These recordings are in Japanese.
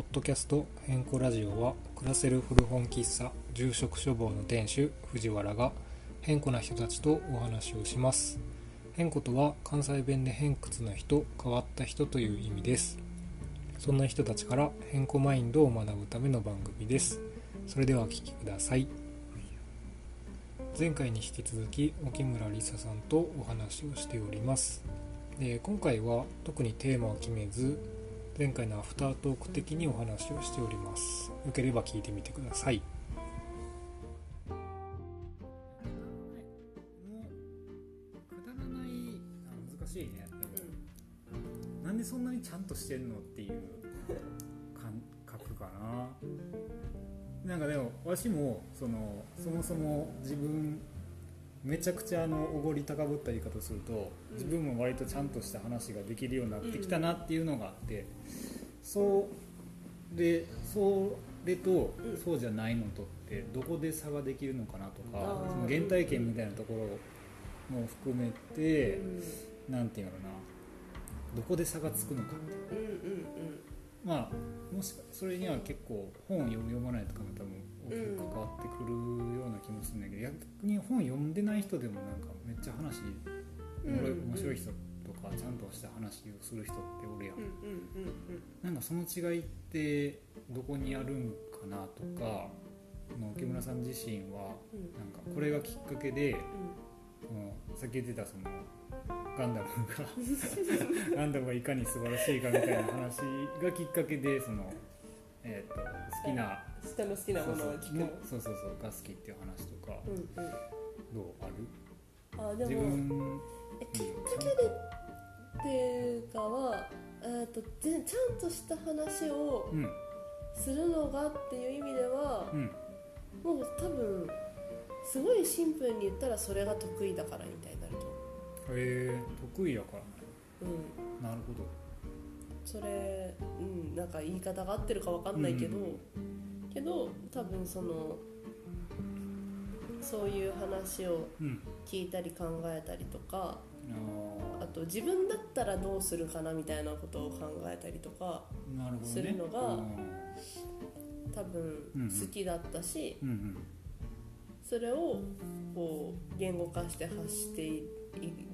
ポッドキャスト変更ラジオは暮らせる古本喫茶住職処方の店主藤原が変更な人たちとお話をします。変更とは関西弁で偏屈な人変わった人という意味です。そんな人たちから変更マインドを学ぶための番組です。それではお聴きください。前回に引き続き沖村梨沙さんとお話をしております。で今回は特にテーマを決めず前回のアフタートーク的にお話をしております。よければ聞いてみてください。くだらないあ難しいね。なんでそんなにちゃんとしてんのっていう感覚かな。なんかでもわしもそのそもそも自分めちゃくちゃあのおごり高ぶった言い方をすると自分も割とちゃんとした話ができるようになってきたなっていうのがあってそうでそれとそうじゃないのとってどこで差ができるのかなとかその原体験みたいなところも含めてなんていうのかな。どこで差がつくのかって。まあもしかそれには結構本を読む読まないとかも多分く関わってくるような気もするんだけど、逆に本読んでない人でもなんかめっちゃ話面白い人とかちゃんとした話をする人っておるやん、うんうんうんなんかその違いってどこにあるんかなとかこの木村さん自身はうん。なんかこれがきっかけでそのさっき言ってたそのガンダムが ガンダムがいかに素晴らしいかみたいな話がきっかけでその、えー、と好きな人の好きなものを聞くそうそうもそうそうそうが好きっていう話とかうんうん。どうある？あで自も分？えきっかけでっていうかはえーと全ちゃんとした話をうんするのがっていう意味ではうん。もう多分すごいシンプルに言ったらそれが得意だからみたいになると思えー、得意やからうん。なるほどそれうんなんか言い方が合ってるかわかんないけど、うん。けど多分そのそういう話をうん聞いたり考えたりとかああと自分だったらどうするかなみたいなことを考えたりとかするのがうん。多分好きだったし、うんうん。それをこう言語化して発してい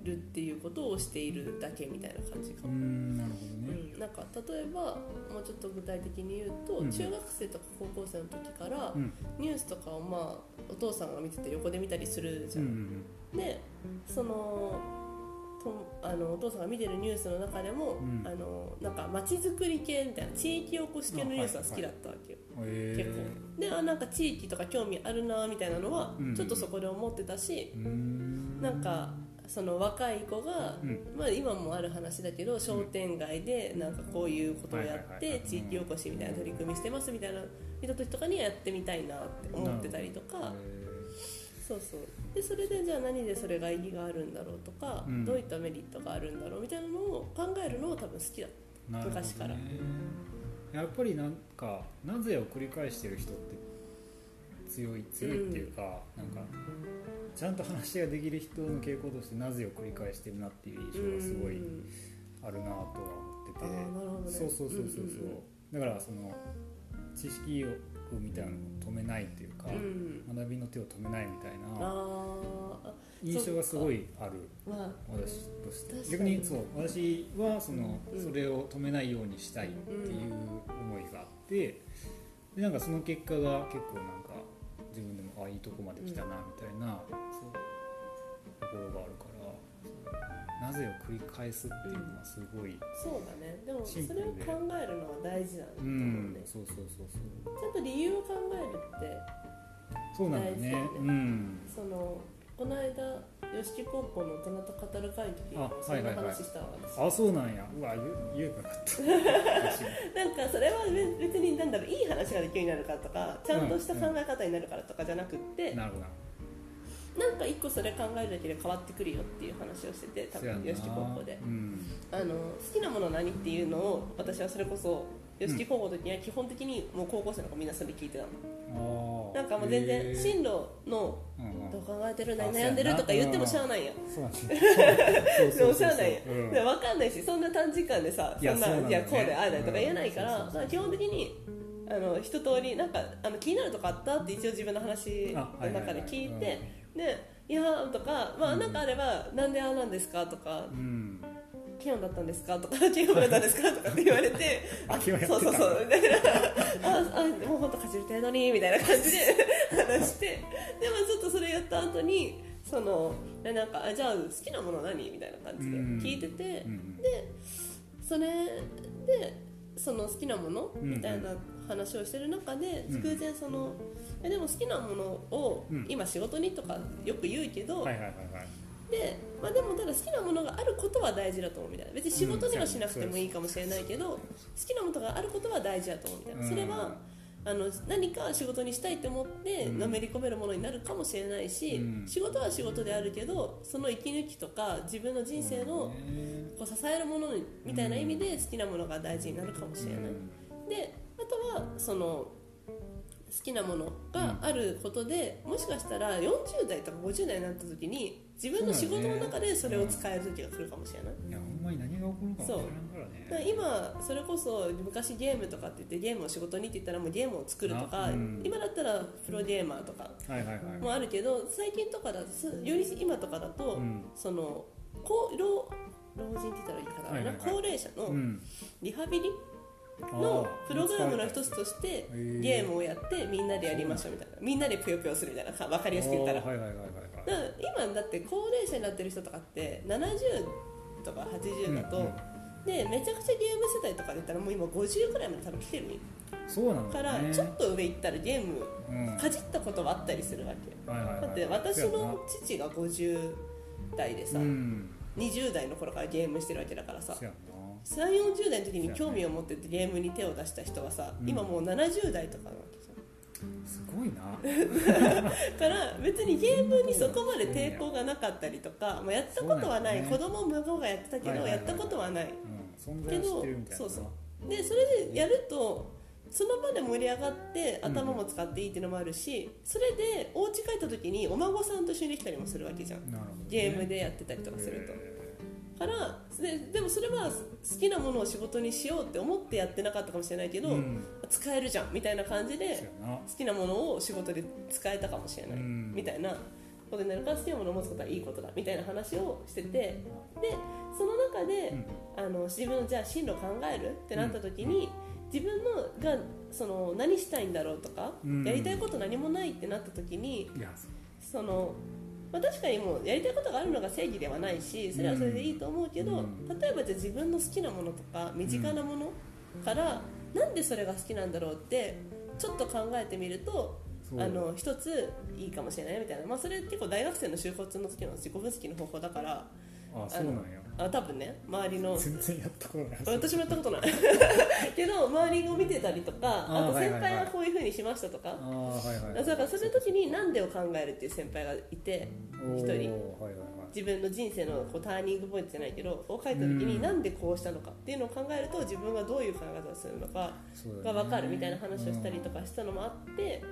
るっていうことをしているだけみたいな感じかうも。んなるほどね。うん、なんか例えばもうちょっと具体的に言うと、うん。中学生とか高校生の時から、うん。ニュースとかをまあお父さんが見てて横で見たりするじゃん。うんうんでそのとあのお父さんが見てるニュースの中でも、うん。あのなんか街づくり系みたいな地域おこし系のニュースが好きだったわけよ、うんへ結構。であなんか地域とか興味あるなみたいなのは、うん。ちょっとそこで思ってたし、うーん。なんかその若い子が、うん。まあ、今もある話だけど商店街でなんかこういうことをやってはい地域おこしみたいな取り組みしてますみたいな人とかにはやってみたいなって思ってたりとか。へそうそう。でそれでじゃあ何でそれが意義があるんだろうとか、うん。どういったメリットがあるんだろうみたいなのを考えるのは多分好きだ。ね。昔から。やっぱりなんかなぜを繰り返してる人って強い強いっていうか、なんかちゃんと話ができる人の傾向としてなぜを繰り返してるなっていう印象がすごいうん。あるなとは思ってて、そうそうそうそうそう、だからその知識欲みたいなのを止めないっていうか、うん。学びの手を止めないみたいな印象がすごいある。まあ私として。逆にそう私はその、うん。それを止めないようにしたいっていう思いがあってでなんかその結果が結構なんか自分でもあいいとこまで来たなみたいな、そうところがあるからそうなぜを繰り返すっていうのはすごい、そうだね。でもそれを考えるのは大事なんだとう思うんね、そうそうそうそう。ちゃんと理由を考えるってそうなんだね。うん。そのこの間吉木高校の大人と語る会の時そんなはいはいはい。話したわ私。あそうなんや。うわ言えばよかった。なんかそれは別別になんだろういい話ができるようになるからとかちゃんとした考え方になるからとかじゃなくって、なるほど。なんか一個それ考えるだけで変わってくるよっていう話をしてて多分吉木高校で。うん。あの好きなもの何っていうのを私はそれこそ吉木高校の時には基本的にもう高校生の子みんなそれ聞いてたの、なんかもう全然進路のうんうん。どう考えてるあ何悩んでるとか言ってもしゃあないや。んそうなんですでよもしゃあないや。うん。分かんないしそんな短時間でさそんないやこうでああだとか言えないから,、基本的にあの一通りなんかあの気になるとこあったって一応自分の話の中で聞いてで「いやー」とか「まあなんかあればなんでああなんですか?」とかうん「キヨンだったんですか?」とか「キヨンだったんですか?」とかって言われて あそうそうそう。みたいなああもう本当かじる程度にみたいな感じで話して。でもちょっとそれやった後にそのでなんかあじゃあ好きなもの何？みたいな感じで聞いてて、うんそれでその好きなもの？うんみたいな話をしてる中で、うん。偶然そのえでも好きなものをうん。今仕事にとかよく言うけど、はいはいはいはいで、まあ、でもただ好きなものがあることは大事だと思うみたいな。別に仕事にはしなくてもいいかもしれないけど、好きなものがあることは大事だと思うみたいな、それはあの何か仕事にしたいって思ってうん。のめり込めるものになるかもしれないし、うん。仕事は仕事であるけどその息抜きとか自分の人生のね。こう支えるものみたいな意味で好きなものが大事になるかもしれない、であとはその好きなものがあることで、もしかしたら40代とか50代になった時に自分の仕事の中でそれを使える時が来るかもしれない、いやほんまに何が起こるか分からんからね。今それこそ昔ゲームとかって言ってゲームを仕事にって言ったらもうゲームを作るとか、あうん。今だったらプロゲーマーとかもあるけど最近とかだとすより今とかだと、うん。そのこう老老人って言ったらいいかな、はいはいはい。高齢者のうん。リハビリあのープログラムの一つとしてゲームをやってみんなでやりましょうみたいな。みんなでぷよぷよするみたいなか分かりやすく言ったら。はいはいはいはい今だって高齢者になってる人とかって70とか80だと、うんうん。でめちゃくちゃゲーム世代とかで言ったらもう今50くらいまで多分来てるそうなんだからねちょっと上行ったらゲームうん。かじったことはあったりするわけはいはいはい。だって私の父が50代でさ、うん。20代の頃からゲームしてるわけだからさそうやん3 4 0代の時に興味を持っててゲームに手を出した人はさ、うん。今もう70代とかなわけいな。から別にゲームにそこまで抵抗がなかったりとか、まあ、やったことはない、子そうなん供孫がやってたけど、やったことはない。うん。存在は知ってるみたいな。そうそう。でそれでやるとその場で盛り上がってうん頭も使っていいっていうのもあるしそれでお家帰った時にお孫さんと一緒にできたりもするわけじゃん。ね。ゲームでやってたりとかすると。へからででもそれは好きなものを仕事にしようって思ってやってなかったかもしれないけど、ーうん。使えるじゃんみたいな感じでな。好きなものを仕事で使えたかもしれない、うん。みたいな。ことになるから好きなものを持つことはいいことだみたいな話をしててでその中で、あの自分のじゃあ進路考えるってなった時に、自分のがその何したいんだろうとか、うん。やりたいこと何もないってなった時にその、まあ、確かにもうやりたいことがあるのが正義ではないしそれはそれでいいと思うけど、うん。例えばじゃあ自分の好きなものとか身近なものから、なんでそれが好きなんだろうってちょっと考えてみるとあの一ついいかもしれないみたいな、まあ、それ結構大学生の就活の時の自己分析の方法だからあそうなんやあ多分ね周りの。全然やったことない。私もやったことない。けど周りを見てたりとかああと先輩はこういうふうにしましたとか、はいはい。だからその時に何でを考えるっていう先輩がいて一人。はいはいはい。自分の人生のこうターニングポイントじゃないけどを書いた時にうん。なんでこうしたのかっていうのを考えると自分がどういう考え方をするのかが分かるみたいな話をしたりとかしたのもあって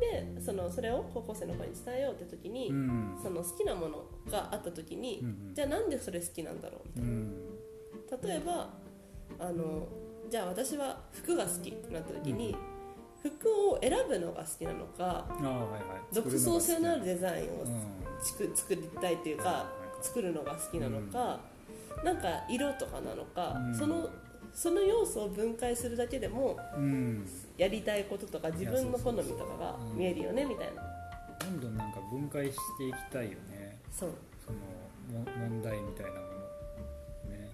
でそのそれを高校生の子に伝えようって時に、うん。その好きなものがあった時に、うんうん。じゃあなんでそれ好きなんだろうみたいうん。な例えばあのじゃあ私は服が好きってなった時に、服を選ぶのが好きなのか独創性のあるでデザインをつく作りたいっていうか作るのが好きなのか、なんか色とかなのか、うん。そのその要素を分解するだけでもうん。やりたいこととか自分の好みとかが見えるよねみたいな。どんどんなんか分解していきたいよね。そう。そのも問題みたいなもの。ね。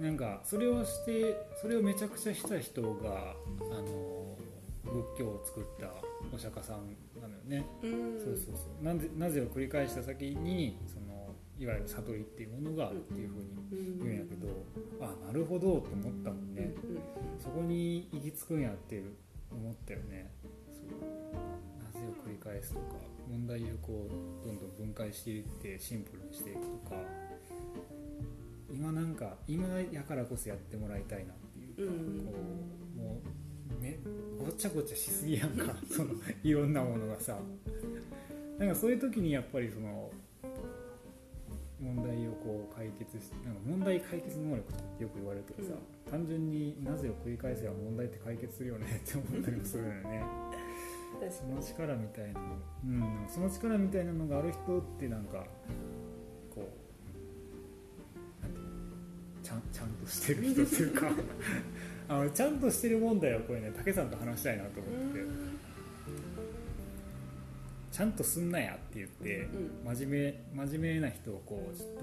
なんかそれをしてそれをめちゃくちゃした人があの仏教を作ったお釈迦さんなのよね、うん。そうそうそう。なぜなぜを繰り返した先にそのいわゆる悟りっていうものがあるっていうふうにうん言うんやけど、あなるほどと思ったもんね、そこに行き着くんやって思ったよね。そう。なぜを繰り返すとか問題をこうどんどん分解していってシンプルにしていくとか今なんか今やからこそやってもらいたいなっていううんうんこうもうめごちゃごちゃしすぎやんか。そのいろんなものがさ。なんかそういう時にやっぱりその問題をこう解決しなんか問題解決能力ってよく言われるけどさ、単純になぜを繰り返せば問題って解決するよねって思ったりもするよね。その力みたいなの、うん、その力みたいなのがある人ってなんかこうなんていうのちゃんちゃんとしてる人っていうか あのちゃんとしてる問題はこれね武さんと話したいなと思って。てちゃんとすんなやって言ってうん真面目真面目な人をこうちょっと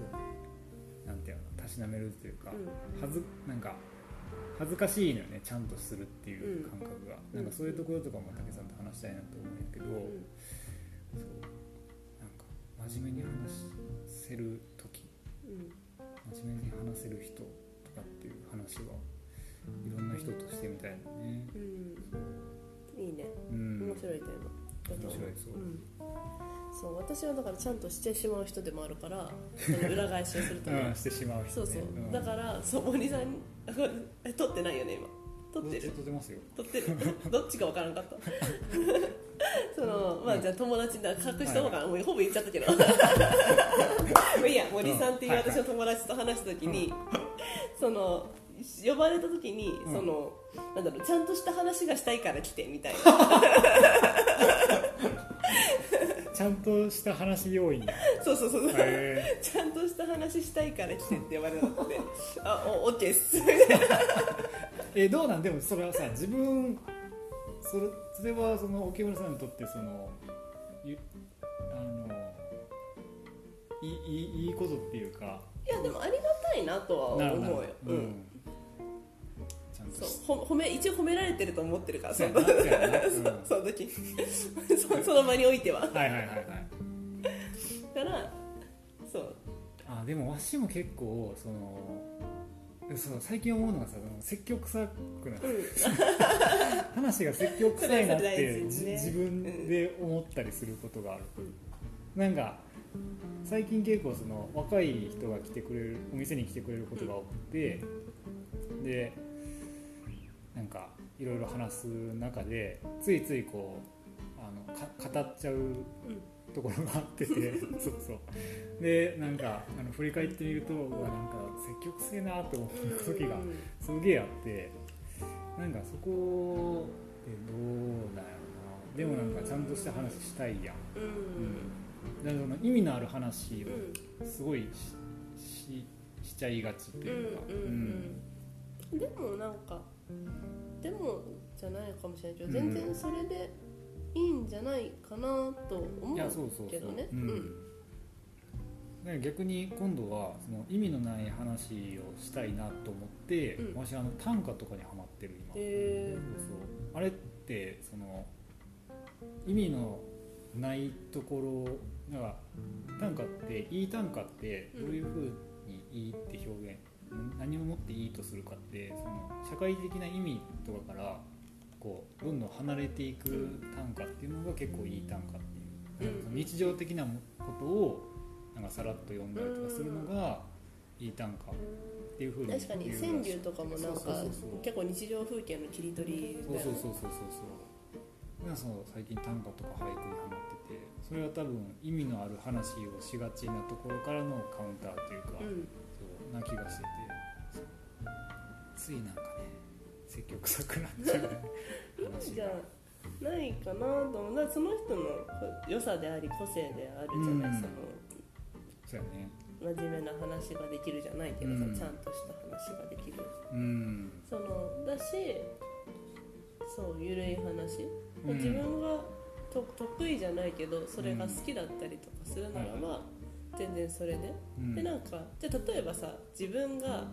なんていうのたしなめるっていうか、うん。はずなんか恥ずかしいのよねちゃんとするっていう感覚が、うん。なんかそういうところとかも武さんと話したいなと思うんやけど、うん。そう。なんか真面目に話せる時うん。真面目に話せる人とかっていう話はいろんな人としてみたいなね。うん。いいね。うん。面白いテーマだと思面白いそう、うん。そう私はだからちゃんとしてしまう人でもあるから その裏返しをするとうんねしてしまう人ね。そうそう、ん。だからそう森さん え撮ってないよね今。撮ってる。撮ってますよ。撮ってる。どっちか分からんかった。そのまあじゃあ友達だ隠した方がもうほぼ言っちゃったけど。いいや森さんっていう私の友達と話した時に、その呼ばれた時に、うん。そのなんだろうちゃんとした話がしたいから来てみたいなちゃんとした話要員 そうそうそうそう。へちゃんとした話したいから来てって呼ばれたので。あおオッケーっす。えどうなん？でもそれはさ自分それそれはその沖村さんにとってそのゆあのいいいいいいことっていうか。いやでもありがたいなとは思うよ。ううん。ん、ちゃんとそう褒め一応褒められてると思ってるからそのうん。その時 そその場においては。はいはいはいはい。だからそう。あでもわしも結構そのそう最近思うのがさ積極臭くなる。うん。話が積極臭いなって、ね。じ自分で思ったりすることがある、うん。なんか最近結構その若い人が来てくれるお店に来てくれることが多くて、でなんかいろいろ話す中でついついこうあのか語っちゃうところがあってて そうそう。でなんかあの振り返ってみるとうわなんか積極性なと思う時がうん。すげえあってなんかそこでどうなんやろな。でもなんかちゃんとした話したいやん、うん。うん、だからその意味のある話うん。をすごいしししちゃいがちっていうか、うんうん。うん。でもなんかでもじゃないかもしれないけど全然それでいいんじゃないかなと思うけどね。逆に今度はその意味のない話をしたいなと思って、うん。私あの短歌とかにハマってる今、へそうそう。あれってその意味のないところが短歌っていい短歌ってどういうふうにいいって表現、何をもっていいとするかってその社会的な意味とかからこうどんどん離れていく短歌っていうのが結構いい短歌っていう、うん。日常的なことをなんかさらっと読んだりとかするのがいい短歌っていうふうに確かに川柳とかもなんそうかそうそうそう。結構日常風景の切り取りそうだよねそうそうそうそう。そうその最近短歌とか俳句にハマっててそれは多分意味のある話をしがちなところからのカウンターというか、うん。そうな気がしててついなんかね積極臭くなっちゃうね話じゃがあないかなと思う。だその人の良さであり個性であるじゃない、うん。そのそうやね。真面目な話ができるじゃないけどさ、うん。ちゃんとした話ができる。うん。そのだしそうゆるい話、うん。自分がと得意じゃないけどそれが好きだったりとかするならば、全然それで、うん。でなんかじゃあ例えばさ自分が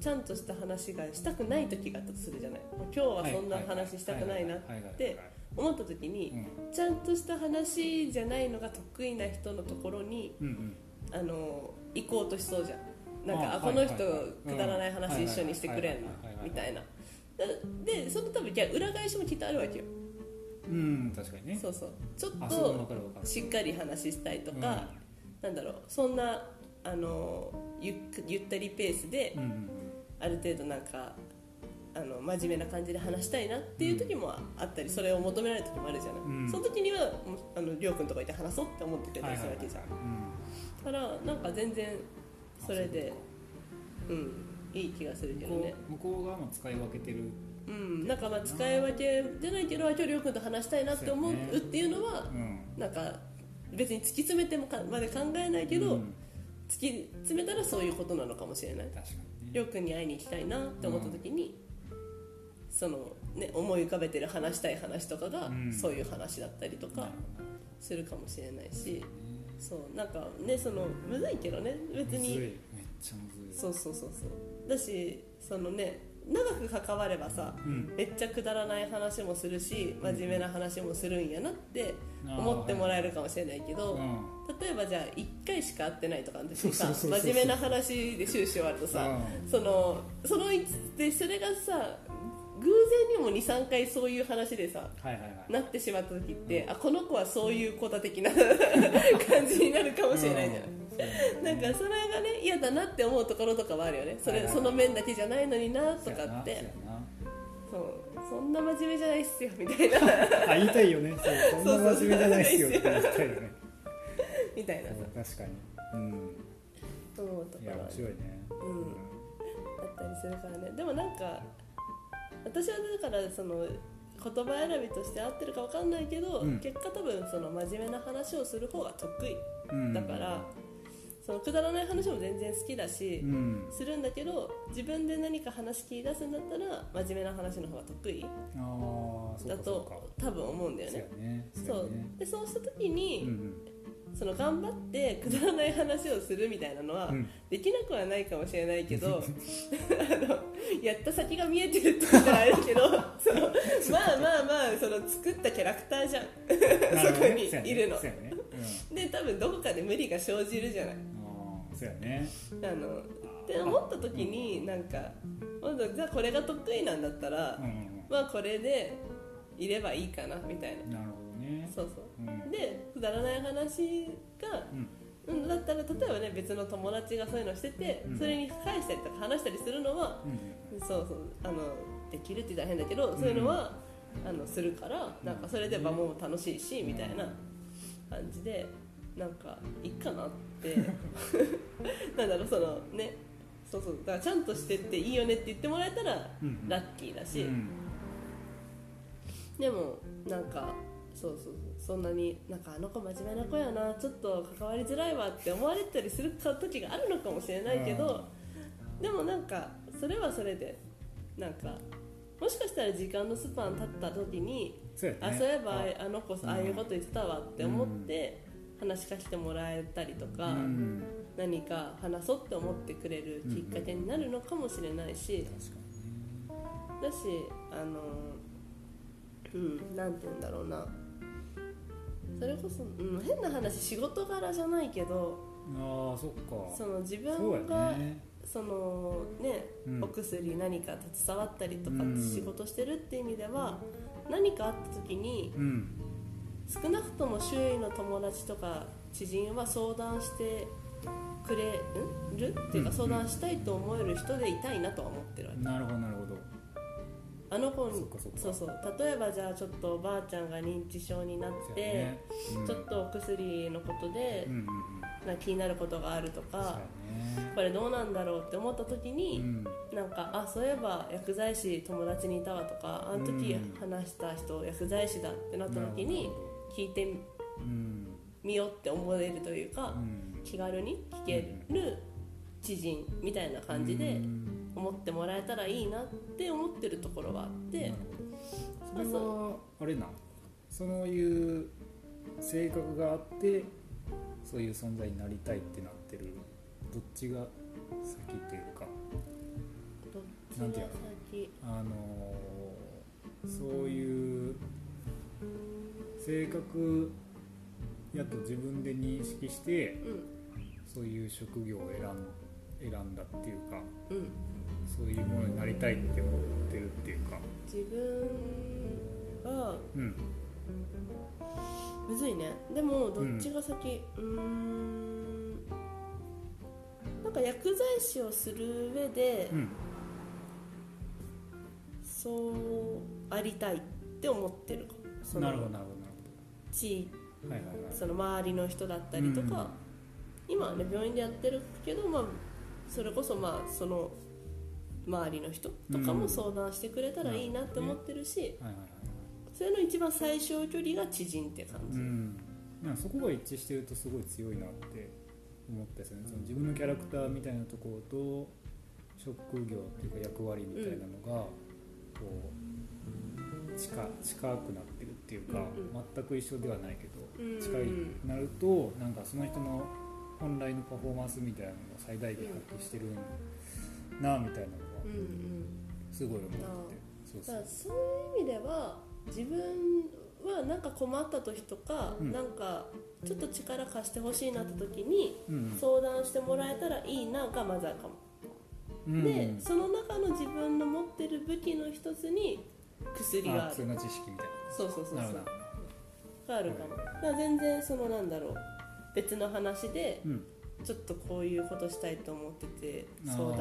ちゃんとした話がしたくない時があったとするじゃない。今日はそんな話したくないなって思った時にうん。ちゃんとした話じゃないのが得意な人のところにあの行こうとしそうじゃん。なんかああこの人くだらない話一緒にしてくれんのみたいな。だでその多分裏返しもきっとあるわけよ。うん確かにね。そうそう。ちょっとしっかり話したいとか、なんだろうそんなあのゆゆったりペースである程度なんかあの真面目な感じで話したいなっていう時もあったりそれを求められる時もあるじゃない、うん。その時にはあのりょうくんとかいて話そうって思ってくれたりするわけじゃん、だからなんか全然それでうん。いい気がするけどね。向こう側も使い分けてる。うん。なんかまあ使い分けじゃないけど今日りょうくんと話したいなって思うっていうのはうん。なんか別に突き詰めてもかまで考えないけど、うん。突き詰めたらそういうことなのかもしれない。確かりょうくんに会いに行きたいなって思った時に、そのね思い浮かべてる話したい話とかが、うん。そういう話だったりとかするかもしれないしそうなんかねそのむずいけどね別に。めっちゃむずい。そうそうそうそう。だしそのね長く関わればさうん。めっちゃくだらない話もするし真面目な話もするんやなって思ってもらえるかもしれないけど、うん例えばじゃあ1回しか会ってないとかの時にさ真面目な話で終始終わるとさ、そのそのいでそれがさ偶然にも23回そういう話でさはいはいはい。なってしまった時って、あこの子はそういう子だ的な 感じになるかもしれないじゃない、なんかそれがね嫌だなって思うところとかはあるよね。それ、その面だけじゃないのになとかって。そうそんな真面目じゃないっすよみたいな。あ言いたいよね。そう。そんな真面目じゃないっすよって言いたいよね。みたいな。確かに。うん。思うとこいや面白いね。うん。あったりするからね。でもなんか私はだからその言葉選びとして合ってるか分かんないけど、うん。結果多分その真面目な話をする方が得意うんだから、そのくだらない話も全然好きだし、うん。するんだけど自分で何か話切り出すんだったら真面目な話の方が得意だと多分思うんだよね。そうでそう。した時に、うんその頑張ってくだらない話をするみたいなのは、うん。できなくはないかもしれないけど あのやった先が見えてるって言ったらあれだけど そのまあまあまあその作ったキャラクターじゃん。そこにいるの。で多分どこかで無理が生じるじゃないそうやね。あのって思った時になんかじゃあこれが得意なんだったら、うんうんまあこれでいればいいかなみたいな。うんなるほどね。そうそう。うん。でくだらない話がうん。うんだったら例えばね別の友達がそういうのしてて、うん。それに返したりとか話したりするのは、うんそうそうあのできるって言ったら変だけど、そういうのはあのするからなんかそれで場も楽しいし、みたいな感じでなんかいいかなって なんだろうそのねそうそうだからちゃんとしてっていいよねって言ってもらえたらうんラッキーだし、うんでもなんかそうそうそんなになんかあの子真面目な子やなちょっと関わりづらいわって思われたりする時があるのかもしれないけど、でもなんかそれはそれでなんかもしかしたら時間のスパン経った時に、そうやねあそういえばああの子んああいうこと言ってたわって思って話しかけてもらえたりとか、うん。何か話そうって思ってくれるきっかけになるのかもしれないし、だしあのうんなんて言うんだろうな。それこそ、うん、変な話仕事柄じゃないけどああそっか。その自分がそのね、うん。お薬何か携わったりとかうん。仕事してるって意味では、何かあった時にうん少なくとも周囲の友達とか知人は相談してくれる？っていうかうん相談したいと思える人でいたいなとは思ってるわけ。なるほどなるほど。あの子にそうそう。例えばじゃあちょっとおばあちゃんが認知症になって、ね。うん。ちょっとお薬のことでうんうんうん。な気になることがあるとか、ね。これどうなんだろうって思った時うに、ん。なんかあそういえば薬剤師友達にいたわとかあの時うん。話した人薬剤師だってなった時に聞いてうんみようって思えるというかう、ん。気軽に聞ける知人みたいな感じでうん。思ってもらえたらいいなって思ってるところはあって。それはあれな。そういう性格があってそういう存在になりたいってなってる。どっちが先っていうか。どっちがなんていうの？先？あのーそういう性格やと自分で認識してうんそういう職業を選ん選んだっていうかうんそういうものになりたいって思ってるっていうか。自分はうん。むずいね。でもどっちが先？うーん。なんか薬剤師をする上でうん。そうありたいって思ってるかなるほどなるほどなる地ほどはいはいはい。その周りの人だったりとか、今はね病院でやってるけど、まあ、それこそまあその周りの人とかも相談してくれたらいいなって思ってるし、はいはいはいそれの一番最小距離が知人って感じ、うん、なそこが一致してるとすごい強いなって思ったですよね。その自分のキャラクターみたいなところと職業っていうか役割みたいなのがこう近近くなっっていうか、うん全く一緒ではないけどうん近いなるとなんかその人の本来のパフォーマンスみたいなのを最大限発揮してるなみたいなのはすごい思ってて。そうそう。だからそういう意味では自分はなんか困った時とか、うん。なんかちょっと力貸してほしいなって時にうん。相談してもらえたらいいながまずあるかも、うんでその中の自分の持ってる武器の一つに薬がある。あ普通の知識みたいそうそうそうそう。があるかも。だから全然そのなんだろう。別の話でうん。ちょっとこういうことしたいと思ってて相談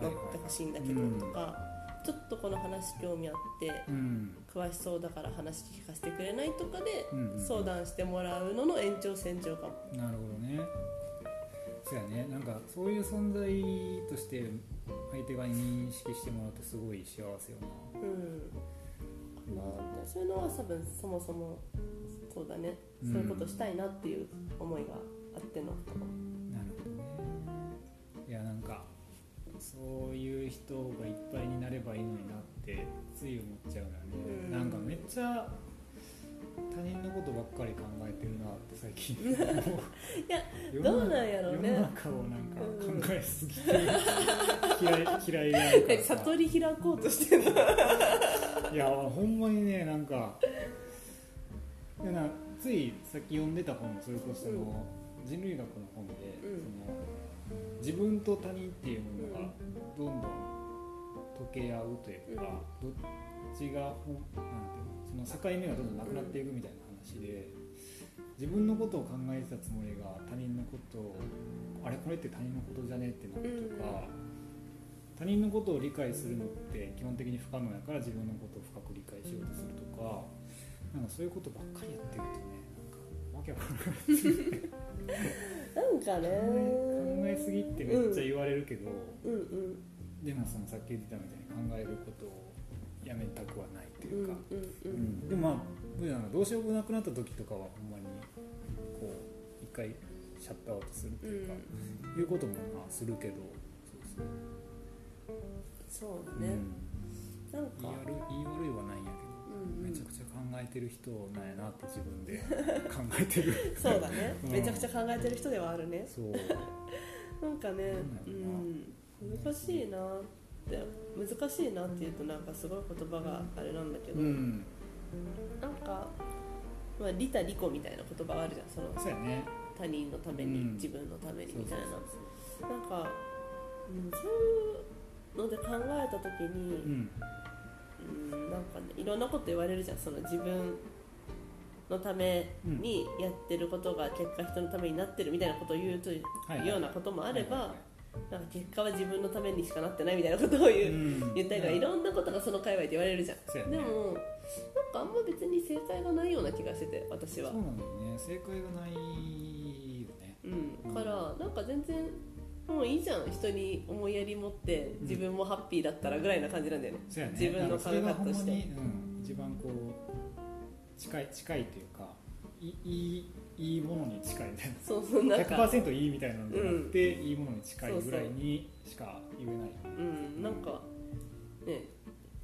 乗ってほしいんだけどうんとかちょっとこの話興味あってうん。詳しそうだから話聞かせてくれないとかでうんうん相談してもらうのの延長線上かも。なるほどね。そうやね。なんかそういう存在として相手が認識してもらうとすごい幸せよな。うんまあそういうのは多分そもそもそうだね。うん。そういうことしたいなっていう思いがあってのこ。となるほどね。いやなんかそういう人がいっぱいになればいいのになってつい思っちゃうのよね、うん。なんかめっちゃ他人のことばっかり考えてるなって最近。いや世どうなんやろうね。世の中をなんうんか考えすぎて、嫌い 嫌いやるか悟り開こうとしてる。いやほんまにねなんかいやなついさっき読んでた本それこそその、人類学の本で、うん。その自分と他人っていうものがどんどん溶け合うというか、どっちがなんていうの？その境目がどんどんなくなっていくみたいな話で、自分のことを考えてたつもりが他人のことをあれこれって他人のことじゃねってなるとか、他人のことを理解するのって基本的に不可能やから自分のことを深く理解しようとするとかなんかそういうことばっかりやってるとねなんかわけわからないなんかね。考えすぎってめっちゃ言われるけど、うんうん。でもそのさっき言ってたみたいに考えることをやめたくはないとうんいうか、うんううん。ん。でもまあ僕なんかどうしようもなくなった時とかはほんまにこう一回シャットアウトするというか、いうこともまあするけどそうね、うん。なんか。言い悪いはないんやけどうんうん。めちゃくちゃ考えてる人なんやなって自分で考えてる。そうだね、うん。めちゃくちゃ考えてる人ではあるね。そう。なんかねううん。難しいなって難しいなっていうとなんかすごい言葉があれなんだけど、うん。なんか、まあ、利他利己みたいな言葉があるじゃんそのそうやね。他人のために、うん。自分のためにみたいな。なんか、うん、そういうので考えた時に、うん。うん、なんかねいろんなこと言われるじゃんその自分のためにやってることが結果人のためになってるみたいなことを言うというようなこともあれば、なんか結果は自分のためにしかなってないみたいなことを言う、うん。言ったりとかいろんなことがその界隈で言われるじゃん、ね。でもなんかあんま別に正解がないような気がしてて私は。そうなんだよね。正解がないよね。うん、からなんか全然もういいじゃん。人に思いやり持って自分もハッピーだったらぐらいな感じなんだよね、そうやね。自分の考え方として。うん、一番こう近い近いというかいいいいいものに近いみたいな。そうそうなんか。100%いいみたいなのじゃなくて、いいものに近いぐらいにしか言えない。うんなんかね。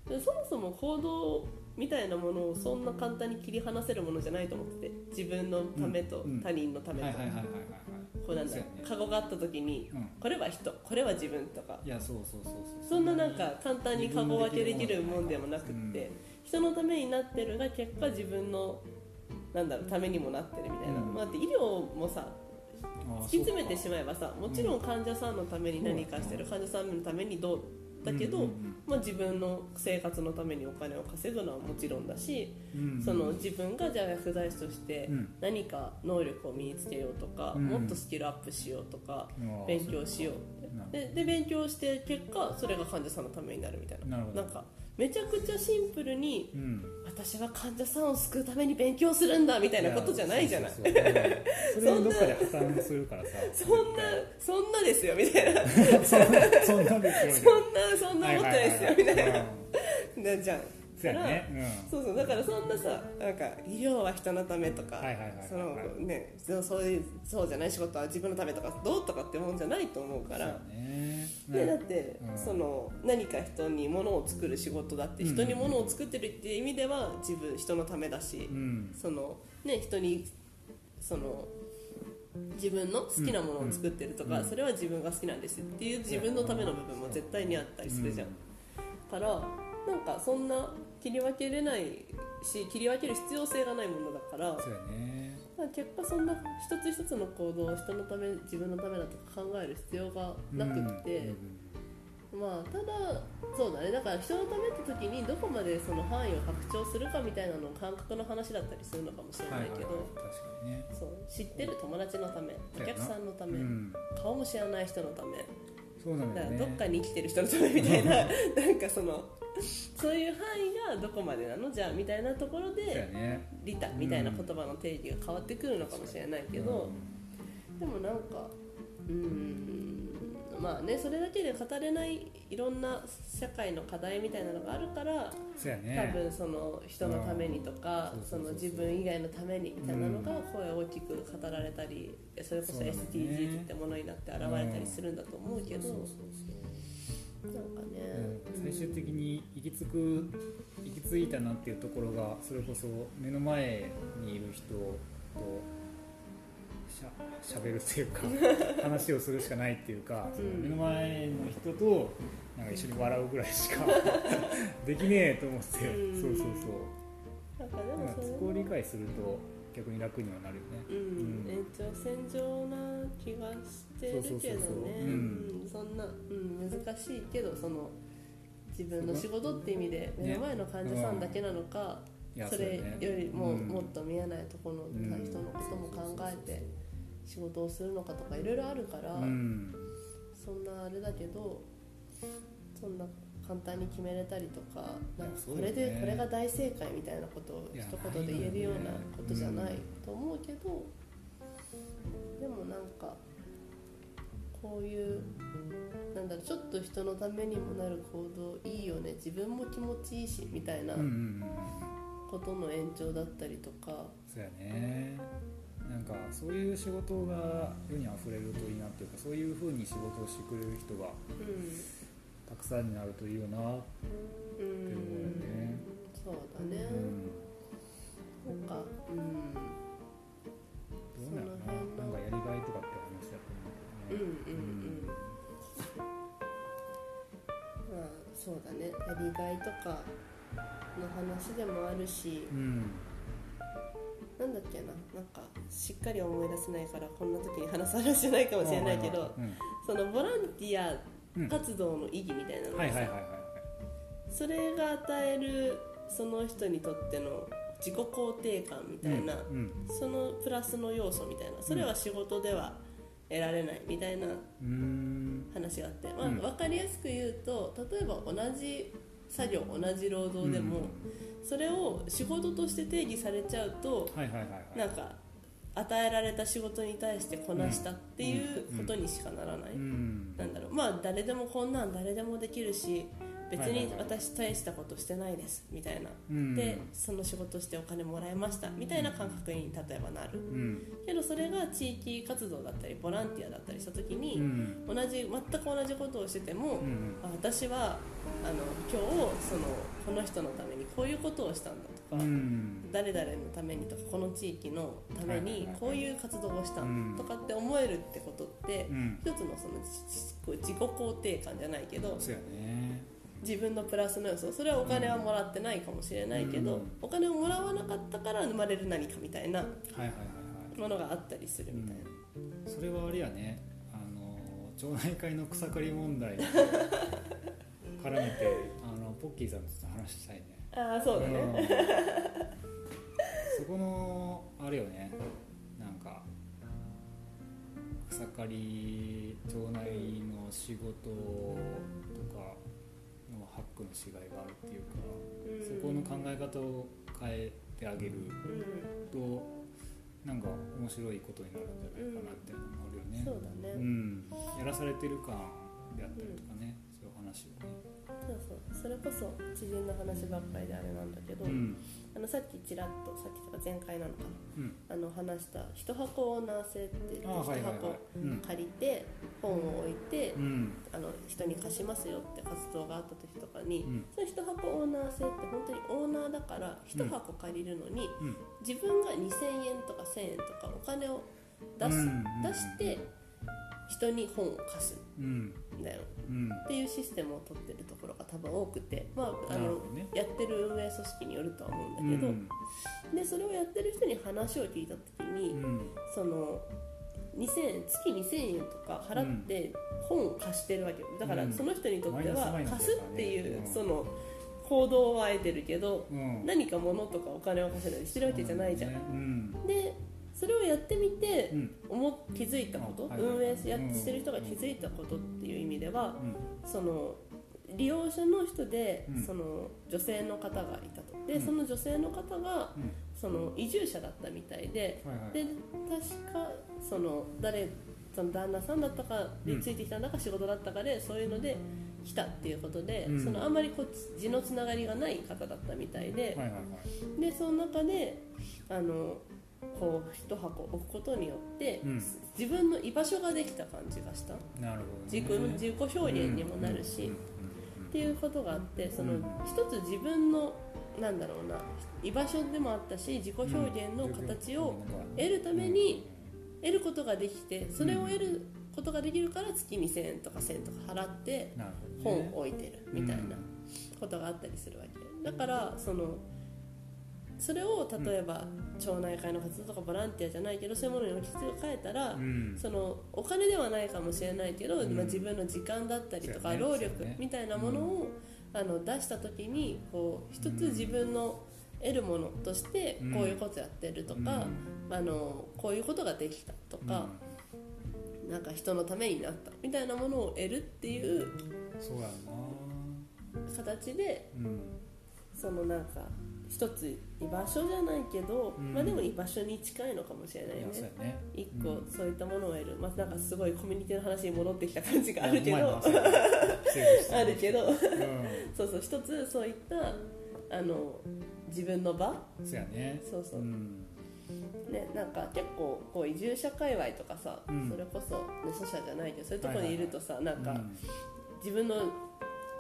でそもそも行動みたいなものをそんな簡単に切り離せるものじゃないと思ってて。自分のためとうんうん。他人のためと、はいはいはいはいはいこうなんだそうやね。カゴがあった時にうん。これは人これは自分とか。いやそうそうそうそう。そんななんか簡単にカゴ分けできるもんでもなくって、うん。人のためになってるが結果自分のなんだろうためにもなってるみたいな、うん。まあ、だって医療もさ突き詰めてしまえばさもちろん患者さんのために何かしてる患者さんのためにどうだけど、まあ、自分の生活のためにお金を稼ぐのはもちろんだし、その自分がじゃあ薬剤師としてうん。何か能力を身につけようとか、うん。もっとスキルアップしようとか、勉強しよう。でで勉強して結果それが患者さんのためになるみたいな。なんかめちゃくちゃシンプルにうん。私は患者さんを救うために勉強するんだみたいなことじゃないじゃない。それにどっかで破綻するからさ。そんなそんなですよ みたいな。そんなそんなそよんなそんな思ってないですよみたいな。じゃんそうやね。そうそうだからそんなさなんか医療は人のためとか、そのねそうそういうそうじゃない仕事は自分のためとかどうとかってもんじゃないと思うから。ね。でだって、うん。その何か人に物を作る仕事だってうん人に物を作ってるっていう意味では自分人のためだし、うん。そのね人にその自分の好きなものを作ってるとか、うんそれは自分が好きなんですっていう自分のための部分も絶対にあったりするじゃん、からなんかそんな切り分けれないし切り分ける必要性がないものだからそうやね。まあ結果そんな一つ一つの行動を人のため自分のためだとか考える必要がなくって、まあただそうだね。だから人のためって時にどこまでその範囲を拡張するかみたいなの感覚の話だったりするのかもしれないけど、確かにね。そう知ってる友達のためお客さんのため、うん。顔も知らない人のため。そうなんだよねどっかに生きてる人のためみたいななんかそのそういう範囲がどこまでなの？じゃあみたいなところでね。利他みたいな言葉の定義が変わってくるのかもしれないけど、でもなんかうーんまあねそれだけで語れないいろんな社会の課題みたいなのがあるからね。多分その人のためにとかうんそのそうそう。そう自分以外のためにみたいなのが声大きく語られたりそれこそ SDGs ってものになって現れたりするんだと思うけど。そうなんかそうそうね。うん。最終的に行き着く行き着いたなっていうところがそれこそ目の前にいる人としゃべるというか 話をするしかないっていうか、うん。目の前の人となんか一緒に笑うぐらいしか できねえと思って、うん。そうそうなんかでそうなんかもそれそこを理解すると逆に楽にはなるよね。うん。うん。延長線上な気がしてるけどね。そん。な、うん、難しいけどその自分の仕事って意味で目の前の患者さんだけなのか、いやそれよりも、うん。もっと見えないところのん人のことも考えて仕事をするのかとかいろいろあるから、うん。そんなあれだけどそんな簡単に決めれたりとかなんかこれでこれが大正解みたいなことを一言で言えるようなことじゃないと思うけど、でもなんかこういうなんだろうちょっと人のためにもなる行動いいよね。自分も気持ちいいしみたいなことの延長だったりとか、そうやね。なんかそういう仕事が世にあふれるといいなっていうかそういうふうに仕事をしてくれる人がうたくさんになるといいよなってん、う思うよん、ね。そうだね、なんかうん。うん、どうなのかな。なんかやりがいとかって話だとうんうん思うけどね。うん。まあそうだね。やりがいとかの話でもあるし。うん。なんだっけな。なんかしっかり思い出せないからこんな時に話す話じゃないかもしれないけど。うん。そのボランティアうん活動の意義みたいなのがそれが与えるその人にとっての自己肯定感みたいな、うんそのプラスの要素みたいなそれは仕事では得られないみたいなうん。話があって、まあ、うん。分かりやすく言うと例えば同じ作業同じ労働でも、それを仕事として定義されちゃうとなんか与えられた仕事に対してこなしたっていうことにしかならない、うん。なんだまあ誰でもこんなん誰でもできるし別に私大したことしてないですみたいな、うん。でその仕事してお金もらいましたみたいな感覚に例えばなる。うん。けどそれが地域活動だったりボランティアだったりした時に、うん。同じ全く同じことをしてても、私はあの今日そのこの人のためにこういうことをしたんだか、ん。誰々のためにとかこの地域のためにこういう活動をしたうんとかって思えるってことって、うん。一つのそのじ自己肯定感じゃないけど自分のプラスの要素それはお金はもらってないかもしれないけど、うん。お金をもらわなかったから生まれる何かみたいなものがあったりするみたいな。それはあれやね。あの町内会の草刈り問題と絡めてあのポッキーさんと話したいねああそうだね、うん。そこのあれよね。なんか草刈り町内の仕事とかのハックの違いがあるっていうか、うん。そこの考え方を変えてあげるうん。となんか面白いことになるんじゃないかなっていうよね。そうだね、うん、やらされてる感であったりとかね、そういう話をね。そうそう。それこそ知人の話ばっかりであれなんだけど、うん、あのさっきちらっとさっきとか前回なのかうん、なあの話した一箱オーナー制って言って一あはいはいはい。箱。うん、借りて本を置いてうん、あの人に貸しますよって活動があった時とかに、うん。その一箱オーナー制って本当にオーナーだから一箱借りるのに、うん、自分が2000円とか1000円とかお金を出す、うん。出して人に本を貸すうん、んだよ。うん、っていうシステムを取ってるところが多分多くて、まあ、あのね。やってる運営組織によるとは思うんだうけど、ん、でそれをやってる人に話を聞いた時に、うん、その2000円月2000円とか払って本を貸してるわけよ。だからうん。その人にとっては貸すっていう、その行動は得てるけどうん、何か物とかお金を貸せないしてるわけじゃないじゃん、でそれをやってみてうん、思っ気づいたこと、あはいはい。運営やってしてる人が気づいたことっていう意味では、うん、その利用者の人で、うん。その女性の方がいたと。で、うん。その女性の方がうん、その移住者だったみたいではいはい。で確かその誰その旦那さんだったかでついてきたんだか仕事だったかでそういうので来たっていうことで、うん。そのあんまりこう地のつながりがない方だったみたいで、はいはいはい。でその中であのこう一箱置くことによって、うん。自分の居場所ができた感じがした。なるほど、ね。自己自己表現にもなるし、っていうことがあってそのうん。一つ自分のなんだろうな居場所でもあったし自己表現の形を得るために得ることができてそれを得ることができるから月2000円とか1000円とか払って本を置いてるみたいなことがあったりするわけ。だからそのそれを例えば町内会の活動とかボランティアじゃないけどそういうものに置き換えたら、うん、そのお金ではないかもしれないけど、うんまあ、自分の時間だったりとか、労力みたいなものを、あの出した時にこう一つ自分の得るものとしてうん。こういうことやってるとか、あのこういうことができたとうん。か、なんか人のためになったみたいなものを得るっていうそうや形でなうん。そのなんか一つ居場所じゃないけど、うん。まあでも居場所に近いのかもしれないね。ね。一個うん。そういったものを得る、まあ、なんかすごいコミュニティの話に戻ってきた感じがあるけど。あるけど。うそうそう一つそういったあの自分の場。んそうやね。そうそう。う、ん。ねなんか結構こう移住者界隈とかさ、うん。それこそねソシャじゃないけどそういうところにいるとさ、なんかうん。自分の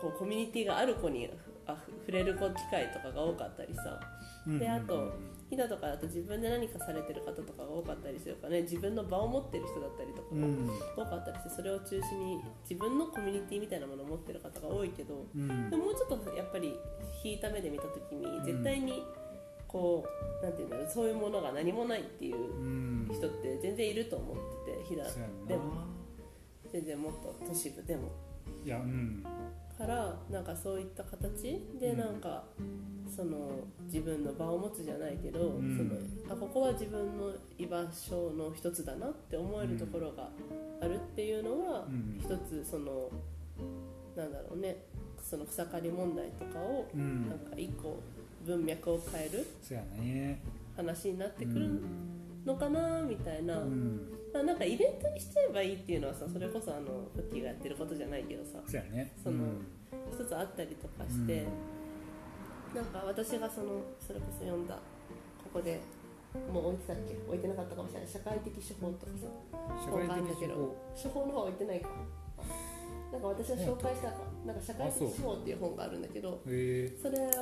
こうコミュニティがある子にあ触れる機会とかが多かったりさ。うんであと飛騨とかだと自分で何かされてる方とかが多かったりするからね。自分の場を持ってる人だったりとかもうん。多かったりしてそれを中心に自分のコミュニティみたいなものを持ってる方が多いけどうん。でももうちょっとやっぱり引いた目で見た時に絶対にこうなんていうんだろうそういうものが何もないっていううん。人って全然いると思ってて飛騨でも全然もっと都市部でも。いやうんからなんかそういった形でうん。なんか、その自分の場を持つじゃないけど、うん。そのあここは自分の居場所の一つだなって思えるところがあるっていうのは、うん。一つそのなんだろうねその草刈り問題とかをうん。なんか一個文脈を変える話になってくるうんのかなみたいな、うんまあなんかイベントにしちゃえばいいっていうのはさそれこそあのフッキーがやってることじゃないけどさそうやね。そのうん。一つあったりとかして、なんか私がそのそれこそ読んだここでもう置いてたっけ置いてなかったかもしれない。社会的手法とかさ本があるんだけど法。手法の方は置いてないか。なんか私は紹介したか。なんか社会的手法っていう本があるんだけどそれ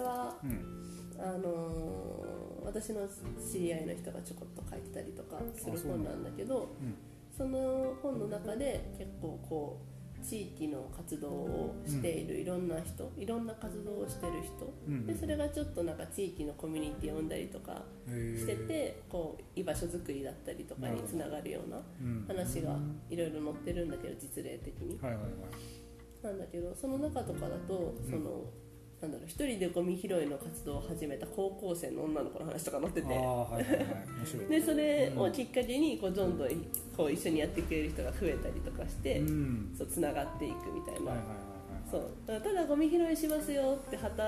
はうんあのー私の知り合いの人がちょこっと書いてたりとかする本なんだけどうん。その本の中で結構こう地域の活動をしているいろんな人、いろんな活動をしてる人うん。でそれがちょっとなんか地域のコミュニティを生んだりとかしててこう居場所づくりだったりとかにつながるようなうん。話がいろいろ載ってるんだけど実例的に。なんだけどその中とかだとその、なんだろう一人でゴミ拾いの活動を始めた高校生の女の子の話とか載ってて。はいはいでそれをきっかけにこうどんどんこう一緒にやってくれる人が増えたりとかして、うん。そうつながっていくみたいな、そう。ただゴミ拾いしますよって旗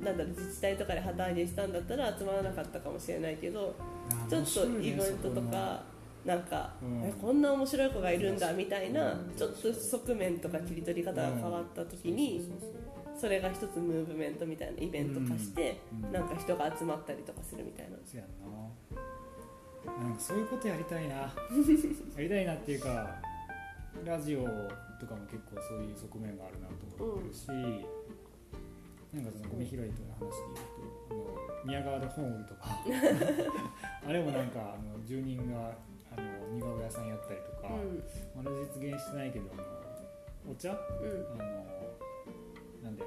なんだろう自治体とかで旗揚げしたんだったら集まらなかったかもしれないけどちょっとイベントとかなんか、うん。えこんな面白い子がいるんだみたいなうん。ちょっと側面とか切り取り方が変わった時にそれが一つムーブメントみたいなイベント化してうんなんか人が集まったりとかするみたいな。そうやんな。なんかそういうことやりたいな。やりたいなっていうかラジオとかも結構そういう側面があるなと思ってるし、なんかそのゴミ拾いとの話で言うとあの宮川で本売るとか。あれもなんかあの住人があの似顔絵屋さんやったりとか、うん。まだ実現してないけどお茶？あうん。のなんで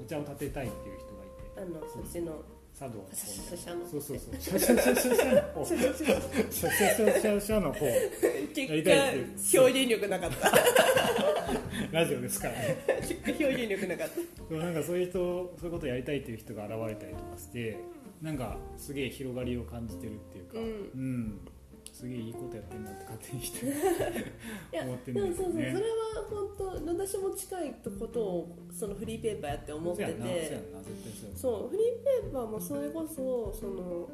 お茶を立てたいっていう人がいて。あのそっちの。茶道の方そうそうそう。シャシャシャシャシャの方。シャシャシャシャシャシャの方。やりたいって結果表現力なかった。ラジオですからね。結果表現力なかった。そうなんかそういう人そういうことやりたいっていう人が現れたりとかしてなんかすげえ広がりを感じてるっていうか。うん。うんすげえいいことやってんなって勝手にしていや思ってんですよもそうそうそれはね本当私も近いことをそのフリーペーパーやって思ってて。そうフリーペーパーもそれこそその